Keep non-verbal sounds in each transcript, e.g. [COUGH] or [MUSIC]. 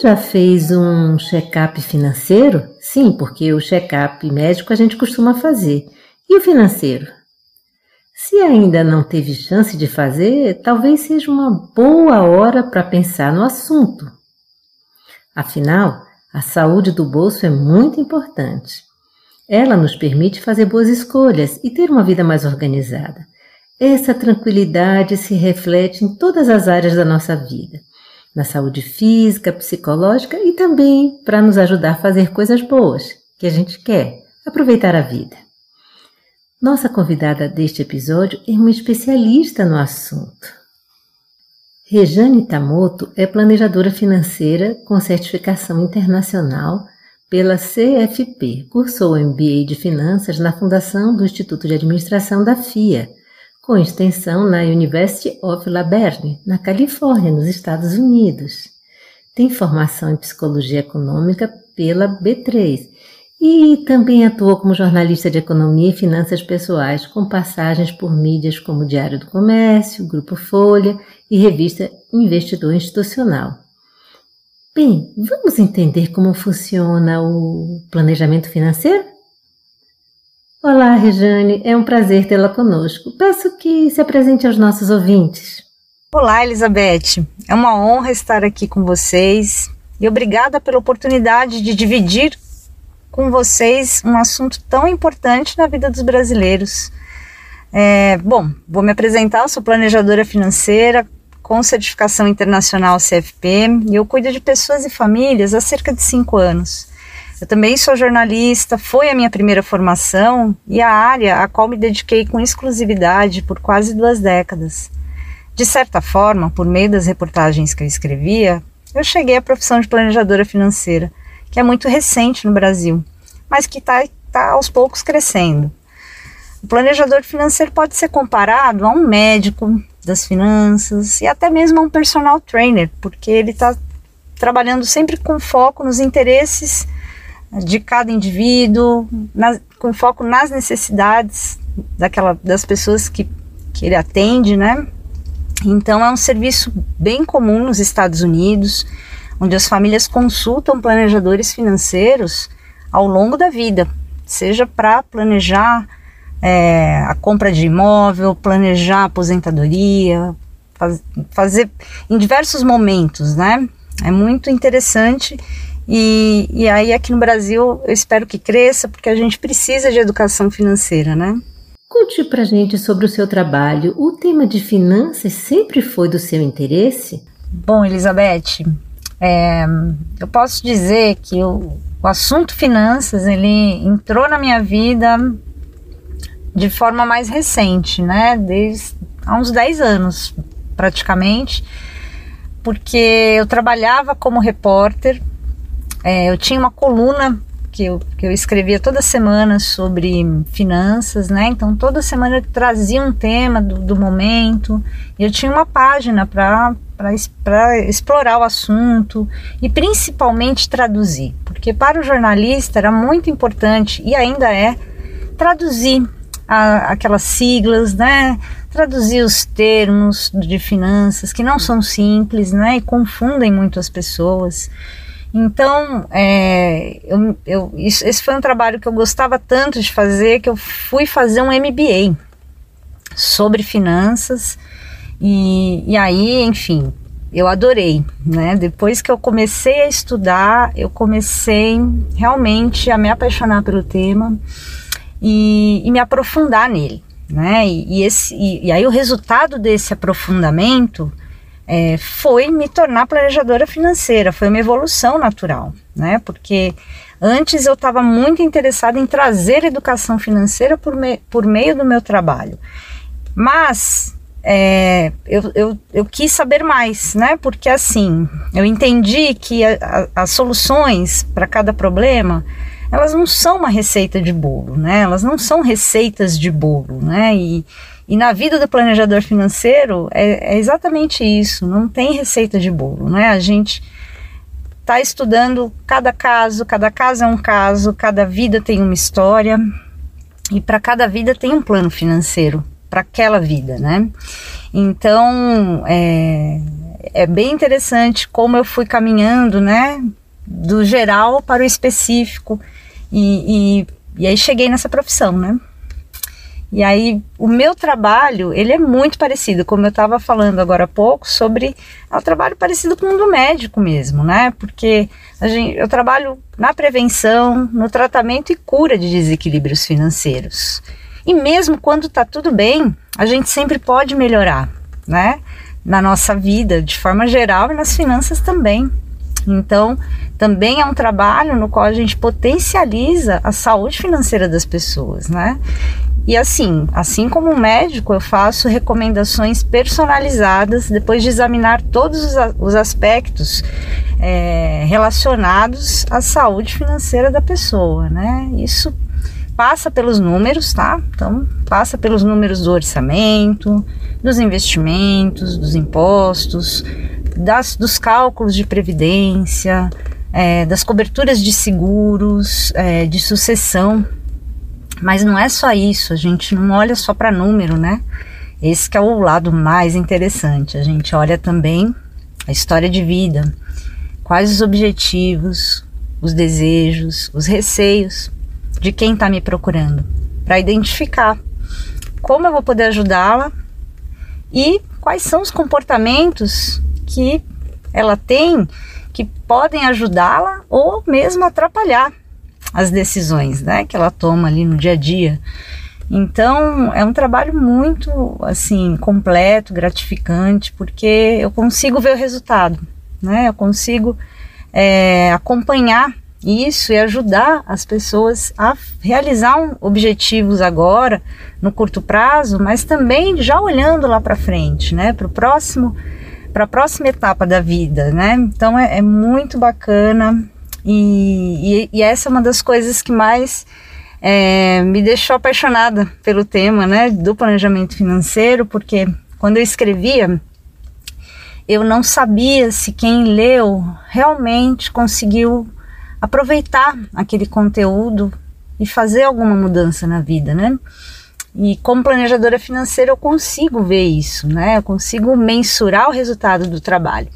Já fez um check-up financeiro? Sim, porque o check-up médico a gente costuma fazer. E o financeiro? Se ainda não teve chance de fazer, talvez seja uma boa hora para pensar no assunto. Afinal, a saúde do bolso é muito importante. Ela nos permite fazer boas escolhas e ter uma vida mais organizada. Essa tranquilidade se reflete em todas as áreas da nossa vida na saúde física, psicológica e também para nos ajudar a fazer coisas boas que a gente quer, aproveitar a vida. Nossa convidada deste episódio é uma especialista no assunto. Rejane Tamoto é planejadora financeira com certificação internacional pela CFP. Cursou o MBA de Finanças na Fundação do Instituto de Administração da FIA com extensão na University of La Berne, na Califórnia, nos Estados Unidos. Tem formação em psicologia econômica pela B3 e também atuou como jornalista de economia e finanças pessoais, com passagens por mídias como Diário do Comércio, Grupo Folha e revista Investidor Institucional. Bem, vamos entender como funciona o planejamento financeiro? Olá, Rejane, é um prazer tê-la conosco. Peço que se apresente aos nossos ouvintes. Olá, Elizabeth. É uma honra estar aqui com vocês e obrigada pela oportunidade de dividir com vocês um assunto tão importante na vida dos brasileiros. É, bom, vou me apresentar, sou planejadora financeira com certificação internacional CFP e eu cuido de pessoas e famílias há cerca de cinco anos. Eu também sou jornalista, foi a minha primeira formação e a área a qual me dediquei com exclusividade por quase duas décadas. De certa forma, por meio das reportagens que eu escrevia, eu cheguei à profissão de planejadora financeira, que é muito recente no Brasil, mas que está tá aos poucos crescendo. O planejador financeiro pode ser comparado a um médico das finanças e até mesmo a um personal trainer, porque ele está trabalhando sempre com foco nos interesses de cada indivíduo, com foco nas necessidades daquela, das pessoas que, que ele atende, né? Então é um serviço bem comum nos Estados Unidos, onde as famílias consultam planejadores financeiros ao longo da vida, seja para planejar é, a compra de imóvel, planejar a aposentadoria, faz, fazer em diversos momentos, né? É muito interessante e, e aí aqui no Brasil eu espero que cresça, porque a gente precisa de educação financeira, né? Conte pra gente sobre o seu trabalho. O tema de finanças sempre foi do seu interesse? Bom, Elizabeth, é, eu posso dizer que o, o assunto finanças ele entrou na minha vida de forma mais recente, né? Desde há uns 10 anos, praticamente, porque eu trabalhava como repórter é, eu tinha uma coluna que eu, que eu escrevia toda semana sobre finanças, né? Então toda semana eu trazia um tema do, do momento. E eu tinha uma página para explorar o assunto e principalmente traduzir, porque para o jornalista era muito importante e ainda é traduzir a, aquelas siglas, né? Traduzir os termos de finanças que não são simples, né? E confundem muito as pessoas. Então, é, eu, eu, isso, esse foi um trabalho que eu gostava tanto de fazer que eu fui fazer um MBA sobre finanças. E, e aí, enfim, eu adorei, né? Depois que eu comecei a estudar, eu comecei realmente a me apaixonar pelo tema e, e me aprofundar nele, né? E, e esse, e, e, aí o resultado desse aprofundamento é, foi me tornar planejadora financeira, foi uma evolução natural, né? Porque antes eu estava muito interessada em trazer educação financeira por, me, por meio do meu trabalho, mas é, eu, eu, eu, quis saber mais, né? Porque assim, eu entendi que a, a, as soluções para cada problema elas não são uma receita de bolo, né? Elas não são receitas de bolo, né? E, e na vida do planejador financeiro é, é exatamente isso, não tem receita de bolo, né? A gente está estudando cada caso, cada caso é um caso, cada vida tem uma história e para cada vida tem um plano financeiro para aquela vida, né? Então é, é bem interessante como eu fui caminhando, né? Do geral para o específico e, e, e aí cheguei nessa profissão, né? E aí o meu trabalho, ele é muito parecido, como eu estava falando agora há pouco, sobre é um trabalho parecido com o do médico mesmo, né? Porque a gente, eu trabalho na prevenção, no tratamento e cura de desequilíbrios financeiros. E mesmo quando está tudo bem, a gente sempre pode melhorar, né? Na nossa vida, de forma geral, e nas finanças também. Então, também é um trabalho no qual a gente potencializa a saúde financeira das pessoas, né? E assim, assim como médico, eu faço recomendações personalizadas depois de examinar todos os, aspectos é, relacionados à saúde financeira da pessoa, né? Isso passa pelos números, tá? Então, passa pelos números do orçamento, dos investimentos, dos impostos, das, dos cálculos de previdência, é, das coberturas de seguros, é, de sucessão. Mas não é só isso, a gente não olha só para número, né? Esse é o lado mais interessante. A gente olha também a história de vida, quais os objetivos, os desejos, os receios de quem está me procurando, para identificar como eu vou poder ajudá-la e quais são os comportamentos que ela tem que podem ajudá-la ou mesmo atrapalhar as decisões, né, que ela toma ali no dia a dia. Então, é um trabalho muito assim completo, gratificante, porque eu consigo ver o resultado, né? Eu consigo é, acompanhar isso e ajudar as pessoas a realizar um, objetivos agora no curto prazo, mas também já olhando lá para frente, né? Para o próximo para a próxima etapa da vida, né? Então é, é muito bacana e, e, e, essa é uma das coisas que mais é, me deixou apaixonada pelo tema, né? Do planejamento financeiro, porque quando eu escrevia eu não sabia se quem leu realmente conseguiu aproveitar aquele conteúdo e fazer alguma mudança na vida, né? E como planejadora financeira eu consigo ver isso, né? Eu consigo mensurar o resultado do trabalho.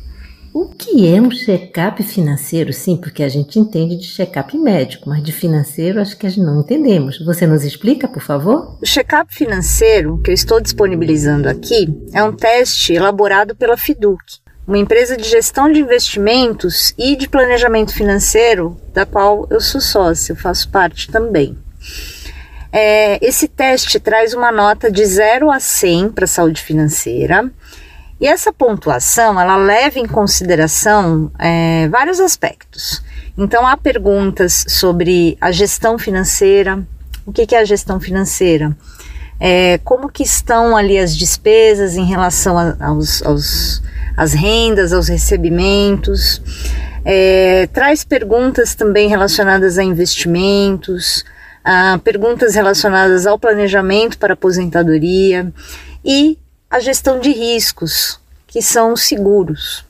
O que é um check-up financeiro? Sim, porque a gente entende de check-up médico, mas de financeiro acho que não entendemos. Você nos explica, por favor? O check-up financeiro que eu estou disponibilizando aqui é um teste elaborado pela Fiduc, uma empresa de gestão de investimentos e de planejamento financeiro, da qual eu sou sócio, faço parte também. É, esse teste traz uma nota de 0 a 100 para a saúde financeira. E essa pontuação ela leva em consideração é, vários aspectos. Então há perguntas sobre a gestão financeira. O que, que é a gestão financeira? É, como que estão ali as despesas em relação a, aos, aos às rendas, aos recebimentos. É, traz perguntas também relacionadas a investimentos, ah, perguntas relacionadas ao planejamento para aposentadoria e a gestão de riscos, que são os seguros.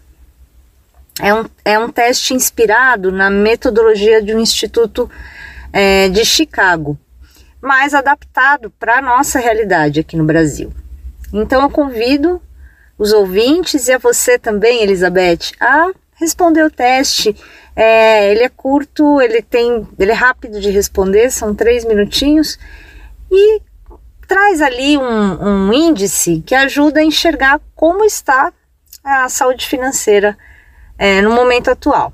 É um, é um teste inspirado na metodologia de um instituto é, de Chicago, mas adaptado para a nossa realidade aqui no Brasil. Então eu convido os ouvintes e a você também, Elizabeth, a responder o teste é, ele é curto, ele tem, ele é rápido de responder, são três minutinhos e traz ali um, um índice que ajuda a enxergar como está a saúde financeira é, no momento atual.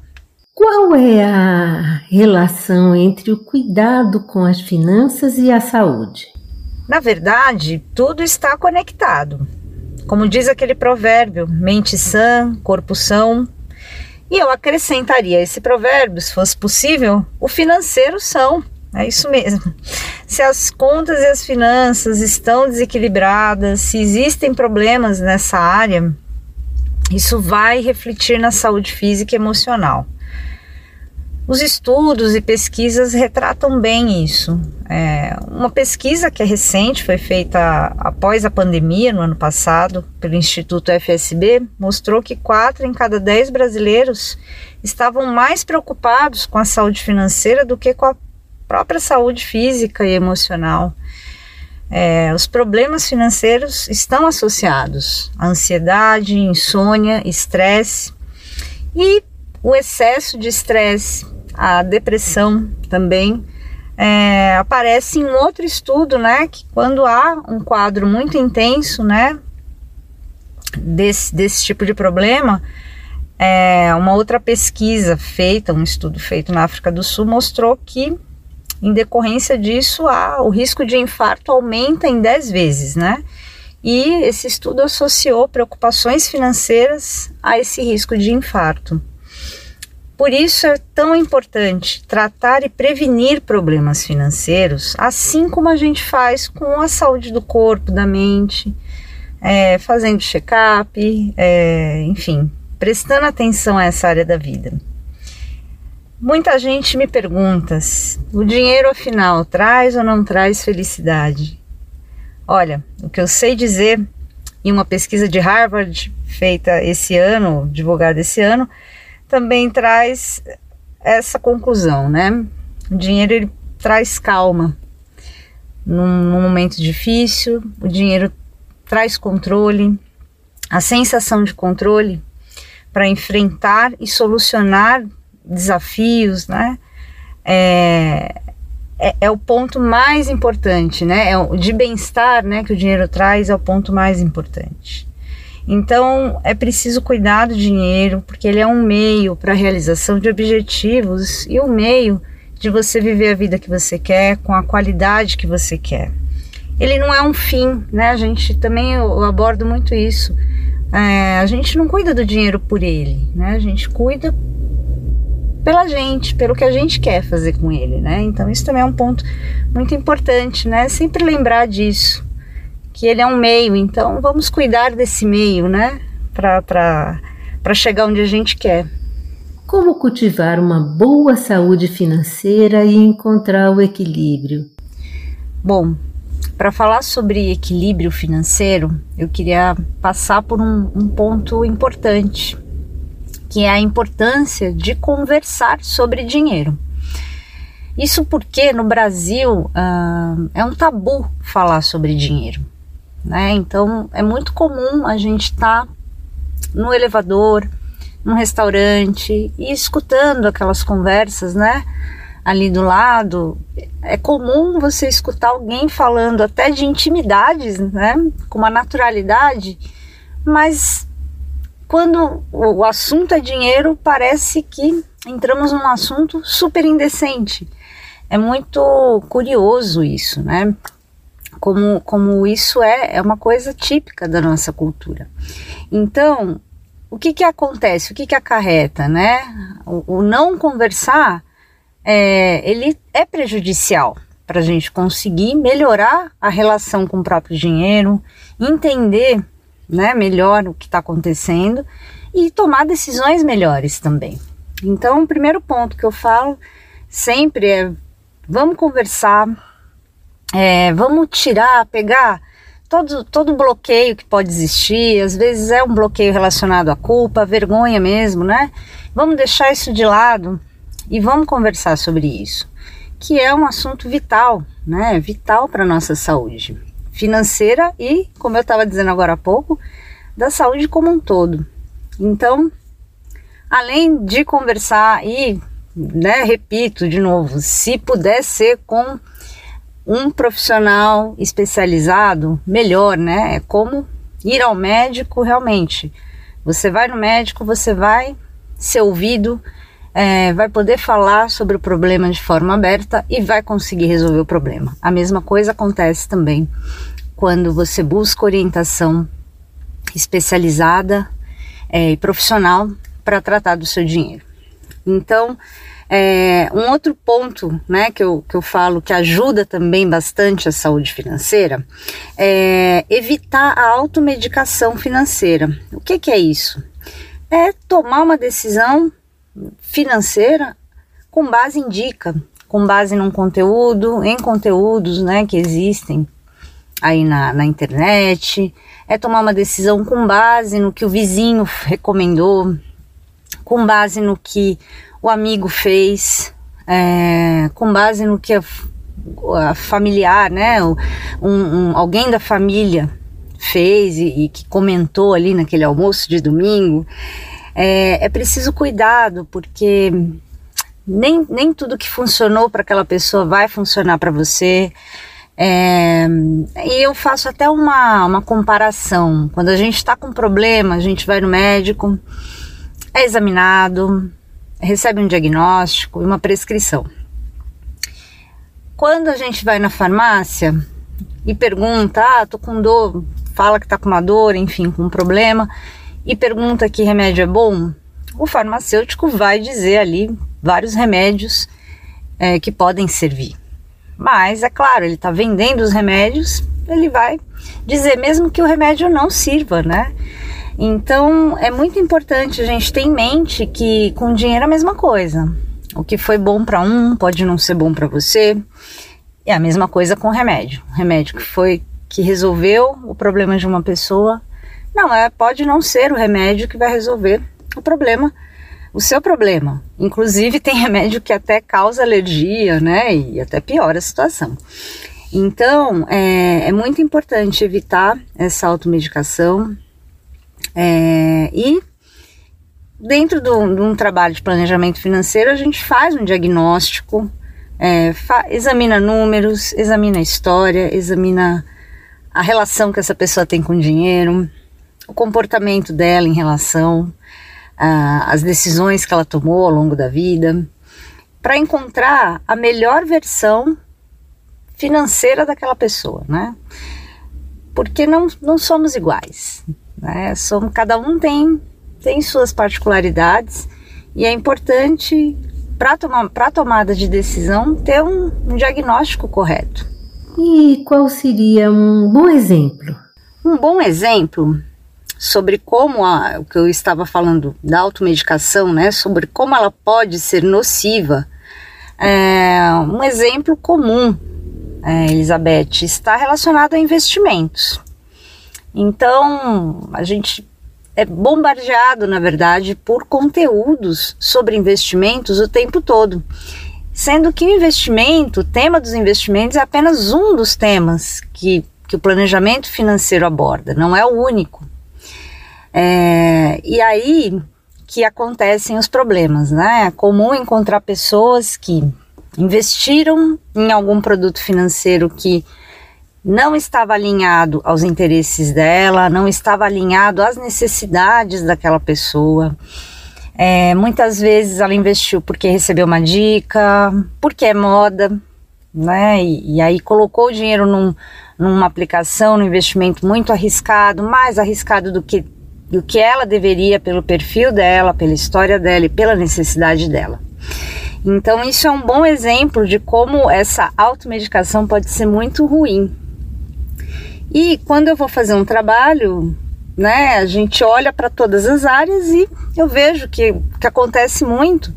Qual é a relação entre o cuidado com as finanças e a saúde? Na verdade, tudo está conectado. Como diz aquele provérbio, mente sã, corpo são. E eu acrescentaria esse provérbio, se fosse possível, o financeiro são. É isso mesmo. [LAUGHS] Se as contas e as finanças estão desequilibradas, se existem problemas nessa área, isso vai refletir na saúde física e emocional. Os estudos e pesquisas retratam bem isso. É, uma pesquisa que é recente, foi feita após a pandemia, no ano passado, pelo Instituto FSB, mostrou que 4 em cada 10 brasileiros estavam mais preocupados com a saúde financeira do que com a própria saúde física e emocional. É, os problemas financeiros estão associados à ansiedade, insônia, estresse e o excesso de estresse, a depressão também. É, aparece em outro estudo, né, que quando há um quadro muito intenso, né, desse, desse tipo de problema, é, uma outra pesquisa feita, um estudo feito na África do Sul, mostrou que em decorrência disso, a, o risco de infarto aumenta em 10 vezes, né? E esse estudo associou preocupações financeiras a esse risco de infarto. Por isso é tão importante tratar e prevenir problemas financeiros, assim como a gente faz com a saúde do corpo, da mente, é, fazendo check-up, é, enfim, prestando atenção a essa área da vida. Muita gente me pergunta: o dinheiro afinal traz ou não traz felicidade? Olha, o que eu sei dizer em uma pesquisa de Harvard feita esse ano, divulgada esse ano, também traz essa conclusão, né? O dinheiro ele traz calma. Num, num momento difícil, o dinheiro traz controle, a sensação de controle para enfrentar e solucionar desafios, né? É, é, é, o ponto mais importante, né? É o, de bem-estar, né? Que o dinheiro traz é o ponto mais importante. Então é preciso cuidar do dinheiro, porque ele é um meio para a realização de objetivos e um meio de você viver a vida que você quer com a qualidade que você quer. Ele não é um fim, né? A gente também eu, abordo muito isso. É, a gente não cuida do dinheiro por ele, né? A gente cuida pela gente, pelo que a gente quer fazer com ele, né? Então isso também é um ponto muito importante, né? Sempre lembrar disso, que ele é um meio, então vamos cuidar desse meio, né? Para chegar onde a gente quer. Como cultivar uma boa saúde financeira e encontrar o equilíbrio? Bom, para falar sobre equilíbrio financeiro, eu queria passar por um, um ponto importante que é a importância de conversar sobre dinheiro. Isso porque no Brasil uh, é um tabu falar sobre dinheiro, né? Então é muito comum a gente estar tá no elevador, num restaurante e escutando aquelas conversas, né? Ali do lado, é comum você escutar alguém falando até de intimidades, né? Com uma naturalidade, mas quando o assunto é dinheiro, parece que entramos num assunto super indecente. É muito curioso isso, né? Como, como isso é, é uma coisa típica da nossa cultura. Então, o que que acontece? O que que acarreta, né? O, o não conversar, é, ele é prejudicial para a gente conseguir melhorar a relação com o próprio dinheiro, entender né, melhor o que está acontecendo e tomar decisões melhores também. Então, o primeiro ponto que eu falo sempre é: vamos conversar, é, vamos tirar, pegar todo, todo bloqueio que pode existir. Às vezes é um bloqueio relacionado à culpa, à vergonha mesmo, né? Vamos deixar isso de lado e vamos conversar sobre isso, que é um assunto vital, né? Vital para nossa saúde financeira e, como eu estava dizendo agora há pouco, da saúde como um todo. Então, além de conversar e, né, repito de novo, se puder ser com um profissional especializado, melhor, né? É como ir ao médico realmente. Você vai no médico, você vai ser ouvido, é, vai poder falar sobre o problema de forma aberta e vai conseguir resolver o problema. A mesma coisa acontece também quando você busca orientação especializada é, e profissional para tratar do seu dinheiro. Então, é, um outro ponto né, que, eu, que eu falo que ajuda também bastante a saúde financeira é evitar a automedicação financeira. O que, que é isso? É tomar uma decisão financeira com base em dica, com base num conteúdo, em conteúdos né, que existem aí na, na internet, é tomar uma decisão com base no que o vizinho recomendou, com base no que o amigo fez, é, com base no que a, a familiar, né, um, um, alguém da família fez e, e, que comentou ali naquele almoço de domingo, é, é preciso cuidado, porque nem, nem tudo que funcionou para aquela pessoa vai funcionar para você. É, e eu faço até uma, uma comparação. Quando a gente está com problema, a gente vai no médico, é examinado, recebe um diagnóstico e uma prescrição. Quando a gente vai na farmácia e pergunta, ah, tô com dor, fala que tá com uma dor, enfim, com um problema, e pergunta que remédio é bom, o farmacêutico vai dizer ali vários remédios é, que podem servir. Mas, é claro, ele está vendendo os remédios, ele vai dizer mesmo que o remédio não sirva, né? Então é muito importante a gente ter em mente que com dinheiro é a mesma coisa. O que foi bom para um pode não ser bom para você. É a mesma coisa com remédio. O remédio que foi que resolveu o problema de uma pessoa, não é, pode não ser o remédio que vai resolver o problema, o seu problema. Inclusive tem [LAUGHS] remédio que até causa alergia, né? E até piora a situação. Então é, é muito importante evitar essa automedicação, é, e dentro de um trabalho de planejamento financeiro, a gente faz um diagnóstico, é, examina números, examina a história, examina a relação que essa pessoa tem com o dinheiro, o comportamento dela em relação às decisões que ela tomou ao longo da vida, para encontrar a melhor versão financeira daquela pessoa, né? Porque não, não somos iguais. Né? Somos, cada um tem, tem suas particularidades e é importante para tomar, a tomada de decisão ter um, um diagnóstico correto. E qual seria um bom exemplo? Um bom exemplo sobre como a, o que eu estava falando da automedicação, né, sobre como ela pode ser nociva. É, um exemplo comum, é, Elizabeth, está relacionado a investimentos. Então, a gente é bombardeado, na verdade, por conteúdos sobre investimentos o tempo todo. Sendo que o investimento, o tema dos investimentos, é apenas um dos temas que, que o planejamento financeiro aborda, não é o único. É, e aí que acontecem os problemas, né? É comum encontrar pessoas que investiram em algum produto financeiro que não estava alinhado aos interesses dela, não estava alinhado às necessidades daquela pessoa. É, muitas vezes ela investiu porque recebeu uma dica, porque é moda, né? E, e aí colocou o dinheiro num, numa aplicação, num investimento muito arriscado, mais arriscado do que, do que ela deveria pelo perfil dela, pela história dela e pela necessidade dela. Então, isso é um bom exemplo de como essa automedicação pode ser muito ruim e quando eu vou fazer um trabalho, né, a gente olha para todas as áreas e eu vejo que que acontece muito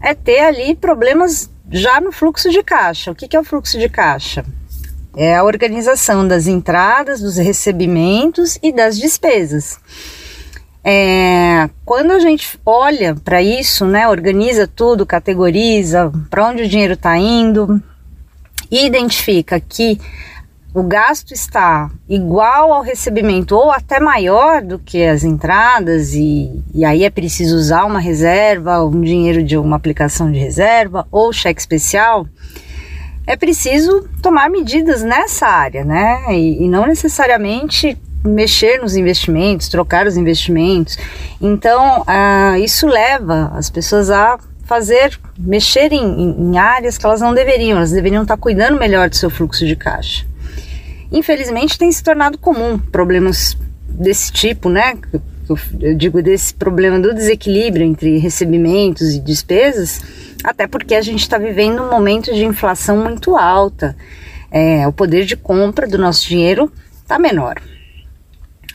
é ter ali problemas já no fluxo de caixa. O que, que é o fluxo de caixa? É a organização das entradas, dos recebimentos e das despesas. É, quando a gente olha para isso, né, organiza tudo, categoriza para onde o dinheiro está indo, identifica que o gasto está igual ao recebimento ou até maior do que as entradas, e, e aí é preciso usar uma reserva, um dinheiro de uma aplicação de reserva ou cheque especial, é preciso tomar medidas nessa área, né? E, e não necessariamente mexer nos investimentos, trocar os investimentos. Então, uh, isso leva as pessoas a fazer, mexer em, em, áreas que elas não deveriam, elas deveriam estar cuidando melhor do seu fluxo de caixa. Infelizmente, tem se tornado comum problemas desse tipo, né? Eu digo desse problema do desequilíbrio entre recebimentos e despesas, até porque a gente está vivendo um momento de inflação muito alta. É, o poder de compra do nosso dinheiro está menor.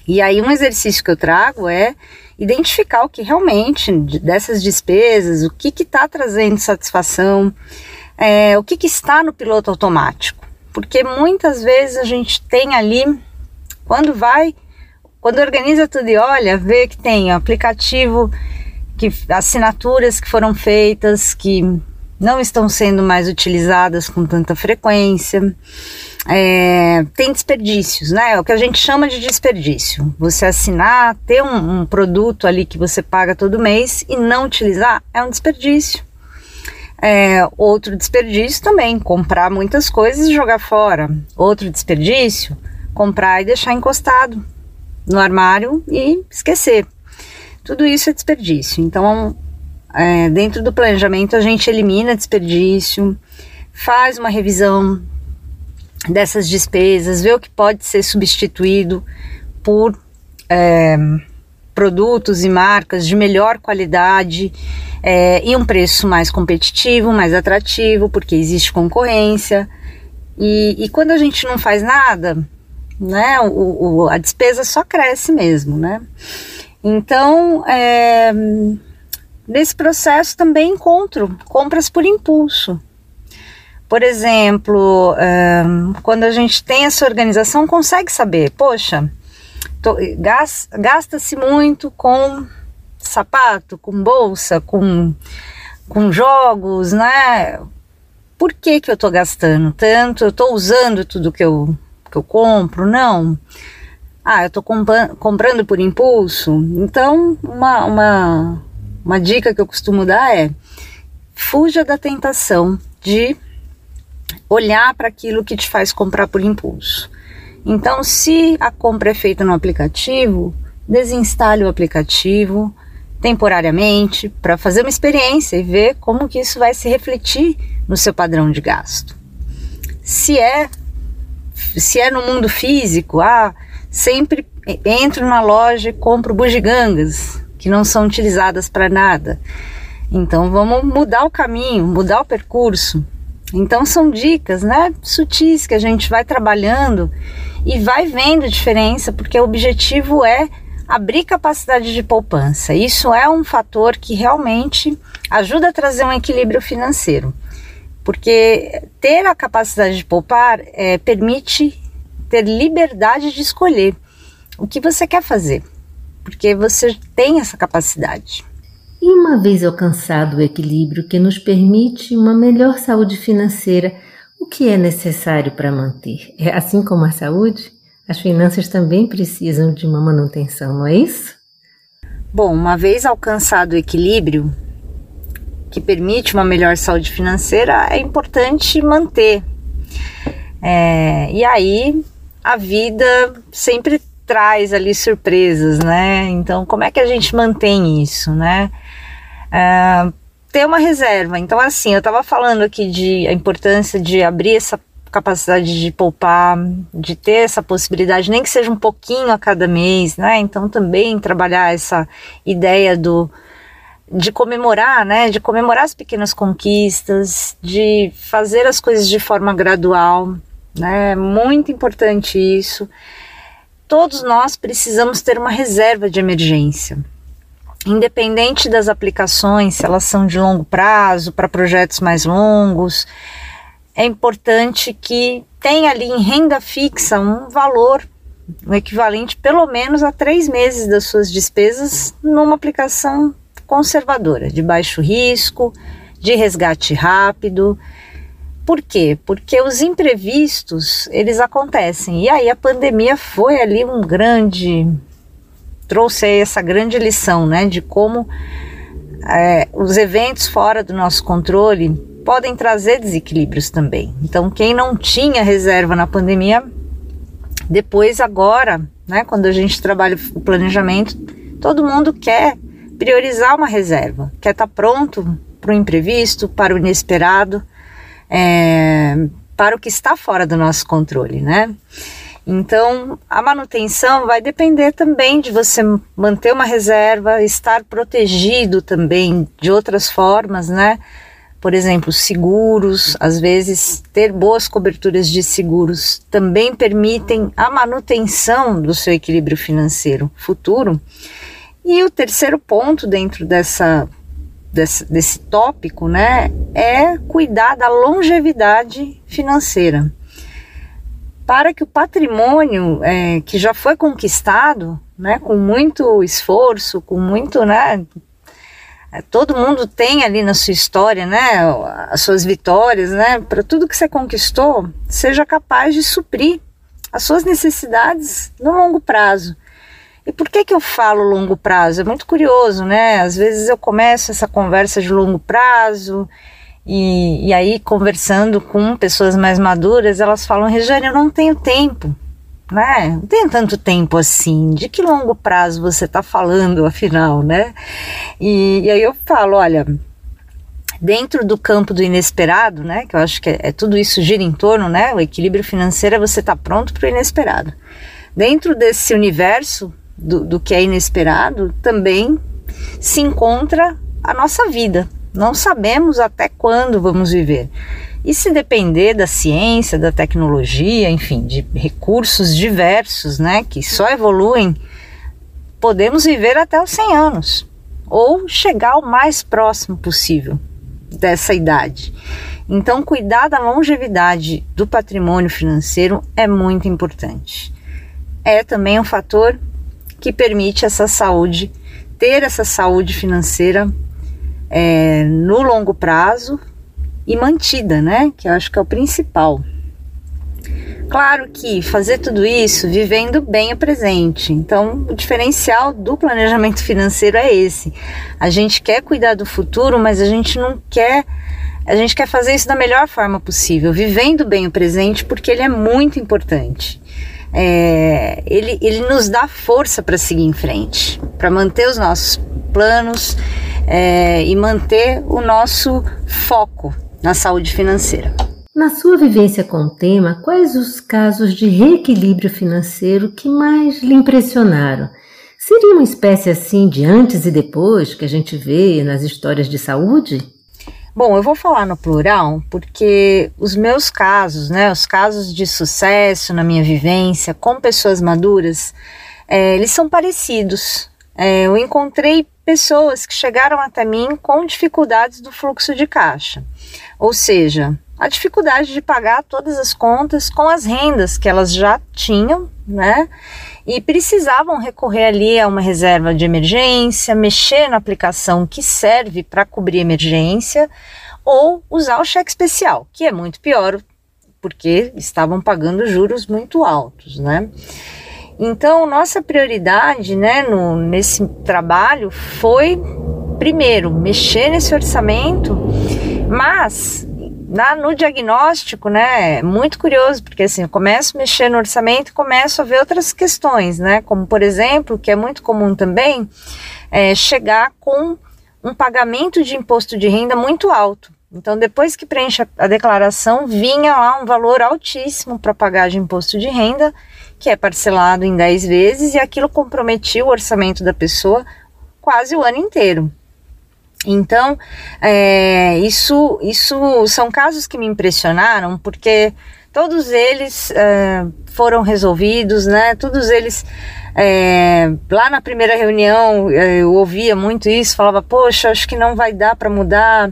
E aí, um exercício que eu trago é identificar o que realmente dessas despesas, o que está trazendo satisfação, é, o que, que está no piloto automático. Porque muitas vezes a gente tem ali, quando vai, quando organiza tudo e olha, vê que tem aplicativo, que assinaturas que foram feitas, que não estão sendo mais utilizadas com tanta frequência. É, tem desperdícios, né? É o que a gente chama de desperdício. Você assinar, ter um, um, produto ali que você paga todo mês e não utilizar é um desperdício. É, outro desperdício também, comprar muitas coisas e jogar fora. Outro desperdício, comprar e deixar encostado no armário e esquecer. Tudo isso é desperdício. Então, é, dentro do planejamento, a gente elimina desperdício, faz uma revisão dessas despesas, vê o que pode ser substituído por é, produtos e marcas de melhor qualidade é, e um preço mais competitivo, mais atrativo, porque existe concorrência. E, e quando a gente não faz nada, né, o, o, a despesa só cresce mesmo, né? Então, é, Nesse processo também encontro compras por impulso. Por exemplo, quando a gente tem essa organização, consegue saber, poxa, gasta-se muito com sapato, com bolsa, com, com jogos, né? Por que, que eu estou gastando tanto? Eu estou usando tudo que eu, que eu compro? Não. Ah, eu estou comprando por impulso? Então, uma, uma, uma dica que eu costumo dar é: fuja da tentação de olhar para aquilo que te faz comprar por impulso. Então, se a compra é feita no aplicativo, desinstale o aplicativo temporariamente para fazer uma experiência e ver como que isso vai se refletir no seu padrão de gasto. Se é se é no mundo físico, ah, sempre entro na loja e compro bugigangas que não são utilizadas para nada. Então vamos mudar o caminho, mudar o percurso. Então são dicas, né, sutis que a gente vai trabalhando e vai vendo diferença, porque o objetivo é abrir capacidade de poupança. Isso é um fator que realmente ajuda a trazer um equilíbrio financeiro, porque ter a capacidade de poupar é, permite ter liberdade de escolher o que você quer fazer porque você tem essa capacidade. E uma vez alcançado o equilíbrio que nos permite uma melhor saúde financeira, o que é necessário para manter? É assim como a saúde, as finanças também precisam de uma manutenção, não é isso? Bom, uma vez alcançado o equilíbrio que permite uma melhor saúde financeira, é importante manter. É, e aí a vida sempre traz ali surpresas, né? Então, como é que a gente mantém isso, né? Uh, ter uma reserva. Então, assim, eu estava falando aqui de a importância de abrir essa capacidade de poupar, de ter essa possibilidade, nem que seja um pouquinho a cada mês, né? Então, também trabalhar essa ideia do de comemorar, né? De comemorar as pequenas conquistas, de fazer as coisas de forma gradual, né? Muito importante isso todos nós precisamos ter uma reserva de emergência. Independente das aplicações, se elas são de longo prazo, para projetos mais longos, é importante que tenha ali em renda fixa um valor, um equivalente pelo menos a três meses das suas despesas numa aplicação conservadora, de baixo risco, de resgate rápido por quê? Porque os imprevistos, eles acontecem. E aí a pandemia foi ali um grande trouxe essa grande lição, né, de como é, os eventos fora do nosso controle podem trazer desequilíbrios também. Então, quem não tinha reserva na pandemia Depois, agora, né, quando a gente trabalha o planejamento, todo mundo quer priorizar uma reserva, quer estar tá pronto para o imprevisto, para o inesperado, é, para o que está fora do nosso controle, né? Então, a manutenção vai depender também de você manter uma reserva, estar protegido também de outras formas, né? Por exemplo, seguros, às vezes ter boas coberturas de seguros também permitem a manutenção do seu equilíbrio financeiro futuro. E o terceiro ponto dentro dessa desse, desse tópico, né, é cuidar da longevidade financeira para que o patrimônio é, que já foi conquistado, né, com muito esforço, com muito, né, é, todo mundo tem ali na sua história, né, as suas vitórias, né, para tudo que você conquistou, seja capaz de suprir as suas necessidades no longo prazo. E por que que eu falo longo prazo? É muito curioso, né? Às vezes eu começo essa conversa de longo prazo e, e aí, conversando com pessoas mais maduras, elas falam: Regiane, eu não tenho tempo, né? Não tenho tanto tempo assim. De que longo prazo você está falando, afinal, né? E, e, aí eu falo: olha, dentro do campo do inesperado, né? Que eu acho que é, é tudo isso gira em torno, né? O equilíbrio financeiro é você estar tá pronto para o inesperado. Dentro desse universo do, do que é inesperado, também se encontra a nossa vida, não sabemos até quando vamos viver. E se depender da ciência, da tecnologia, enfim, de recursos diversos, né, que só evoluem, podemos viver até os 100 anos ou chegar o mais próximo possível dessa idade. Então, cuidar da longevidade do patrimônio financeiro é muito importante. É também um fator que permite essa saúde, ter essa saúde financeira é, no longo prazo e mantida, né? Que eu acho que é o principal. Claro que fazer tudo isso vivendo bem o presente. Então, o diferencial do planejamento financeiro é esse. A gente quer cuidar do futuro, mas a gente não quer. A gente quer fazer isso da melhor forma possível, vivendo bem o presente, porque ele é muito importante. É, ele, ele nos dá força para seguir em frente, para manter os nossos planos é, e manter o nosso foco na saúde financeira. Na sua vivência com o tema, quais os casos de reequilíbrio financeiro que mais lhe impressionaram? Seria uma espécie assim de antes e depois que a gente vê nas histórias de saúde? Bom, eu vou falar no plural porque os meus casos, né, os casos de sucesso na minha vivência com pessoas maduras, é, eles são parecidos. É, eu encontrei pessoas que chegaram até mim com dificuldades do fluxo de caixa, ou seja, a dificuldade de pagar todas as contas com as rendas que elas já tinham, né? E precisavam recorrer ali a uma reserva de emergência, mexer na aplicação que serve para cobrir emergência, ou usar o cheque especial, que é muito pior, porque estavam pagando juros muito altos, né? Então, nossa prioridade né, no, nesse trabalho foi, primeiro, mexer nesse orçamento, mas na, no diagnóstico, né, é muito curioso, porque assim, eu começo a mexer no orçamento e começo a ver outras questões, né, como por exemplo, que é muito comum também, é chegar com um pagamento de imposto de renda muito alto. Então, depois que preenche a declaração, vinha lá um valor altíssimo para pagar de imposto de renda que é parcelado em 10 vezes e aquilo comprometia o orçamento da pessoa quase o ano inteiro. Então, é, isso, isso são casos que me impressionaram, porque todos eles é, foram resolvidos, né? Todos eles é, lá na primeira reunião é, eu ouvia muito isso, falava, poxa, acho que não vai dar para mudar,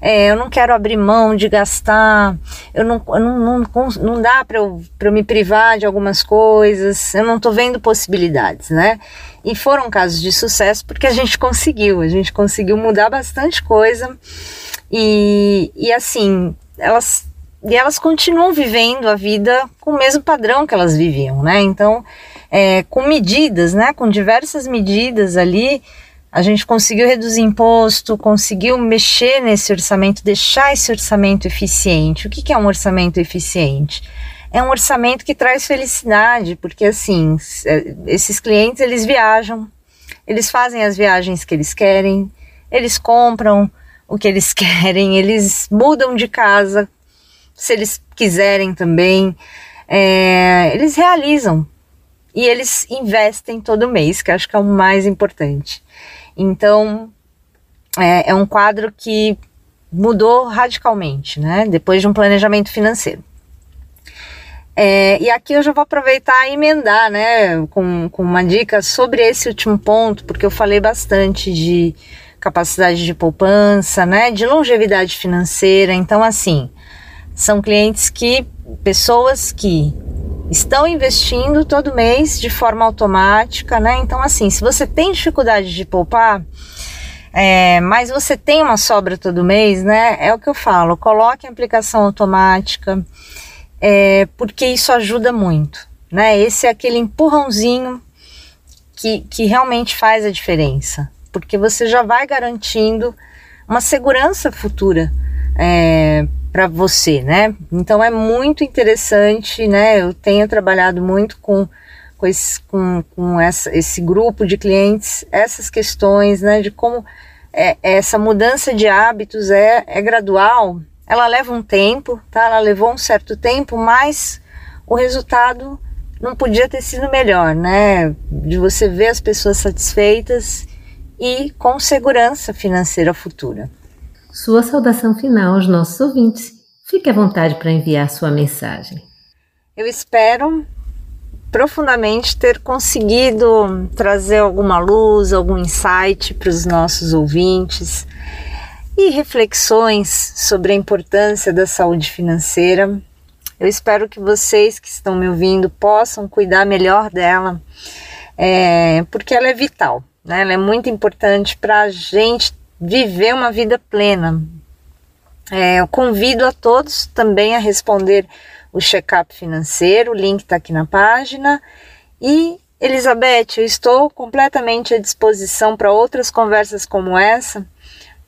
é, eu não quero abrir mão de gastar, eu não, eu não, não, não dá para eu, eu me privar de algumas coisas, eu não estou vendo possibilidades, né? E foram casos de sucesso porque a gente conseguiu, a gente conseguiu mudar bastante coisa. E, e assim, elas e elas continuam vivendo a vida com o mesmo padrão que elas viviam, né? Então, é, com medidas, né? Com diversas medidas ali, a gente conseguiu reduzir imposto, conseguiu mexer nesse orçamento, deixar esse orçamento eficiente. O que, que é um orçamento eficiente? é um orçamento que traz felicidade, porque assim, é, esses clientes eles viajam, eles fazem as viagens que eles querem, eles compram o que eles [LAUGHS] querem, eles mudam de casa se eles quiserem também, é, eles realizam e eles investem todo mês, que acho que é o mais importante. Então, é, é um quadro que mudou radicalmente, né? Depois de um planejamento financeiro. É, e aqui eu já vou aproveitar e emendar, né, com, com uma dica sobre esse último ponto, porque eu falei bastante de capacidade de poupança, né, de longevidade financeira. Então, assim, são clientes que, pessoas que estão investindo todo mês de forma automática, né? Então, assim, se você tem dificuldade de poupar, é, mas você tem uma sobra todo mês, né? É o que eu falo, coloque a aplicação automática é, porque isso ajuda muito, né? Esse é aquele empurrãozinho que, que realmente faz a diferença, porque você já vai garantindo uma segurança futura é, para você, né? Então é muito interessante, né? Eu tenho trabalhado muito com com esse, com, com essa, esse grupo de clientes, essas questões, né? De como é, essa mudança de hábitos é, é gradual, ela leva um tempo, tá? Ela levou um certo tempo, mas o resultado não podia ter sido melhor, né? De você ver as pessoas satisfeitas e com segurança financeira futura. Sua saudação final aos nossos ouvintes. Fique à vontade para enviar sua mensagem. Eu espero profundamente ter conseguido trazer alguma luz, algum insight para os nossos ouvintes e reflexões sobre a importância da saúde financeira. Eu espero que vocês que estão me ouvindo possam cuidar melhor dela, é, porque ela é vital, né? ela é muito importante para a gente viver uma vida plena. É, eu convido a todos também a responder o check-up financeiro, o link está aqui na página. E, Elizabeth, eu estou completamente à disposição para outras conversas como essa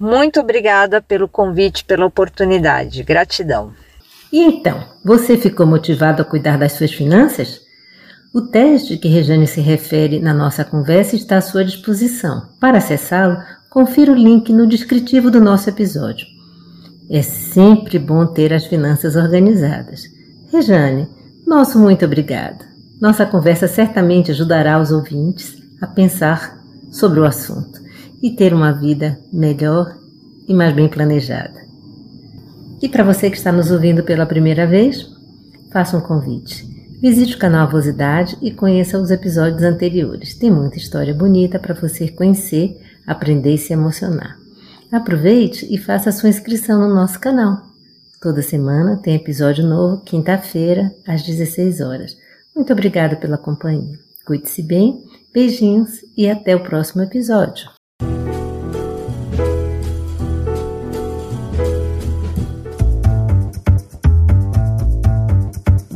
muito obrigada pelo convite, pela oportunidade. Gratidão. E então, você ficou motivado a cuidar das suas finanças? O teste que Rejane se refere na nossa conversa está à sua disposição. Para acessá-lo, confira o link no descritivo do nosso episódio. É sempre bom ter as finanças organizadas. Rejane, nosso muito obrigado. Nossa conversa certamente ajudará os ouvintes a pensar sobre o assunto e ter uma vida melhor e mais bem planejada. E para você que está nos ouvindo pela primeira vez, faça um convite. Visite o canal Avosidade e conheça os episódios anteriores. Tem muita história bonita para você conhecer, aprender e se emocionar. Aproveite e faça a sua inscrição no nosso canal. Toda semana tem episódio novo, quinta-feira, às 16 horas. Muito obrigada pela companhia. Cuide-se bem, beijinhos e até o próximo episódio.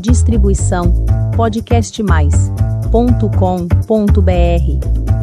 Distribuição podcastmais.com.br